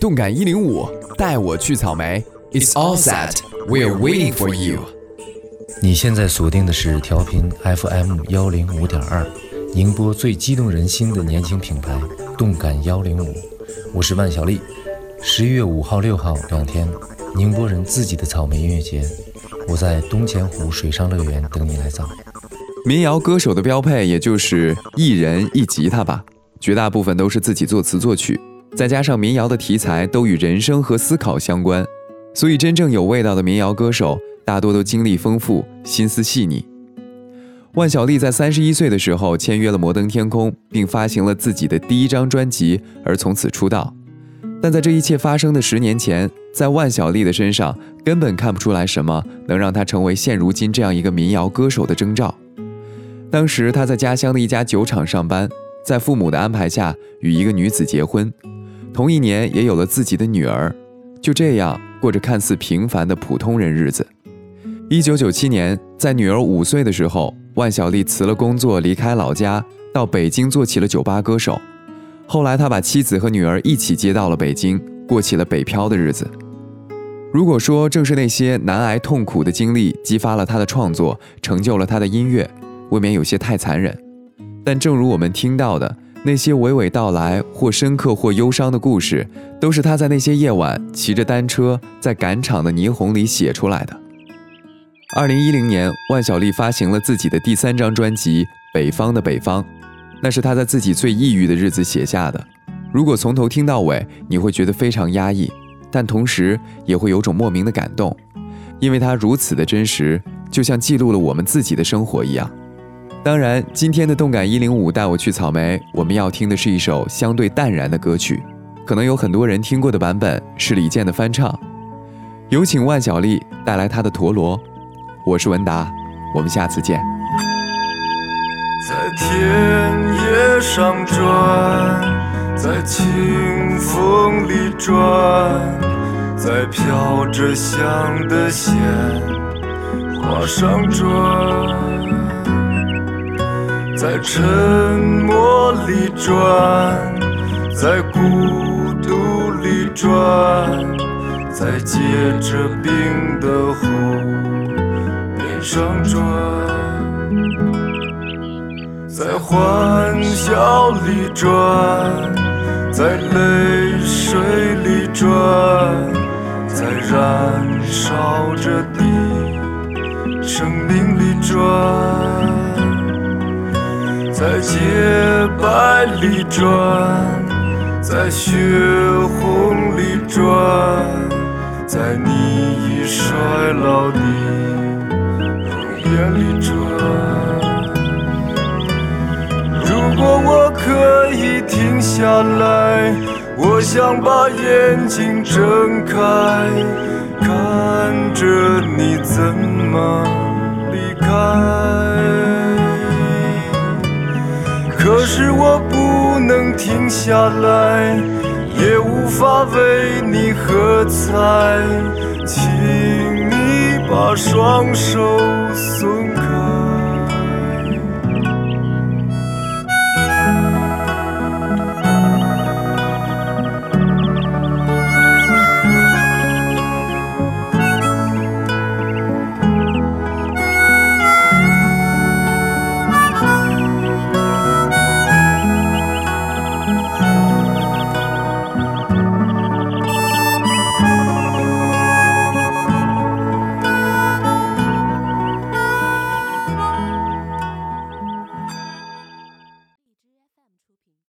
动感一零五，带我去草莓。It's all set. We're waiting for you. 你现在锁定的是调频 FM 幺零五点二，宁波最激动人心的年轻品牌——动感幺零五。我是万晓利。十一月五号、六号两天，宁波人自己的草莓音乐节，我在东钱湖水上乐园等你来造。民谣歌手的标配也就是一人一吉他吧，绝大部分都是自己作词作曲，再加上民谣的题材都与人生和思考相关，所以真正有味道的民谣歌手大多都经历丰富，心思细腻。万晓利在三十一岁的时候签约了摩登天空，并发行了自己的第一张专辑，而从此出道。但在这一切发生的十年前，在万晓利的身上根本看不出来什么能让他成为现如今这样一个民谣歌手的征兆。当时他在家乡的一家酒厂上班，在父母的安排下与一个女子结婚，同一年也有了自己的女儿，就这样过着看似平凡的普通人日子。一九九七年，在女儿五岁的时候，万晓利辞了工作，离开老家，到北京做起了酒吧歌手。后来他把妻子和女儿一起接到了北京，过起了北漂的日子。如果说正是那些难挨痛苦的经历激发了他的创作，成就了他的音乐。未免有些太残忍，但正如我们听到的那些娓娓道来或深刻或忧伤的故事，都是他在那些夜晚骑着单车在赶场的霓虹里写出来的。二零一零年，万晓利发行了自己的第三张专辑《北方的北方》，那是他在自己最抑郁的日子写下的。如果从头听到尾，你会觉得非常压抑，但同时也会有种莫名的感动，因为它如此的真实，就像记录了我们自己的生活一样。当然，今天的动感一零五带我去草莓，我们要听的是一首相对淡然的歌曲，可能有很多人听过的版本是李健的翻唱。有请万晓利带来他的陀螺，我是文达，我们下次见。在田野上转，在清风里转，在飘着香的鲜花上转。在沉默里转，在孤独里转，在结着冰的湖面上转，在欢笑里转，在泪水里转，在燃烧着的生命里转。在洁白里转，在血红里转，在你已衰老的容颜里转。如果我可以停下来，我想把眼睛睁开，看着你怎么离开。可是我不能停下来，也无法为你喝彩，请你把双手松。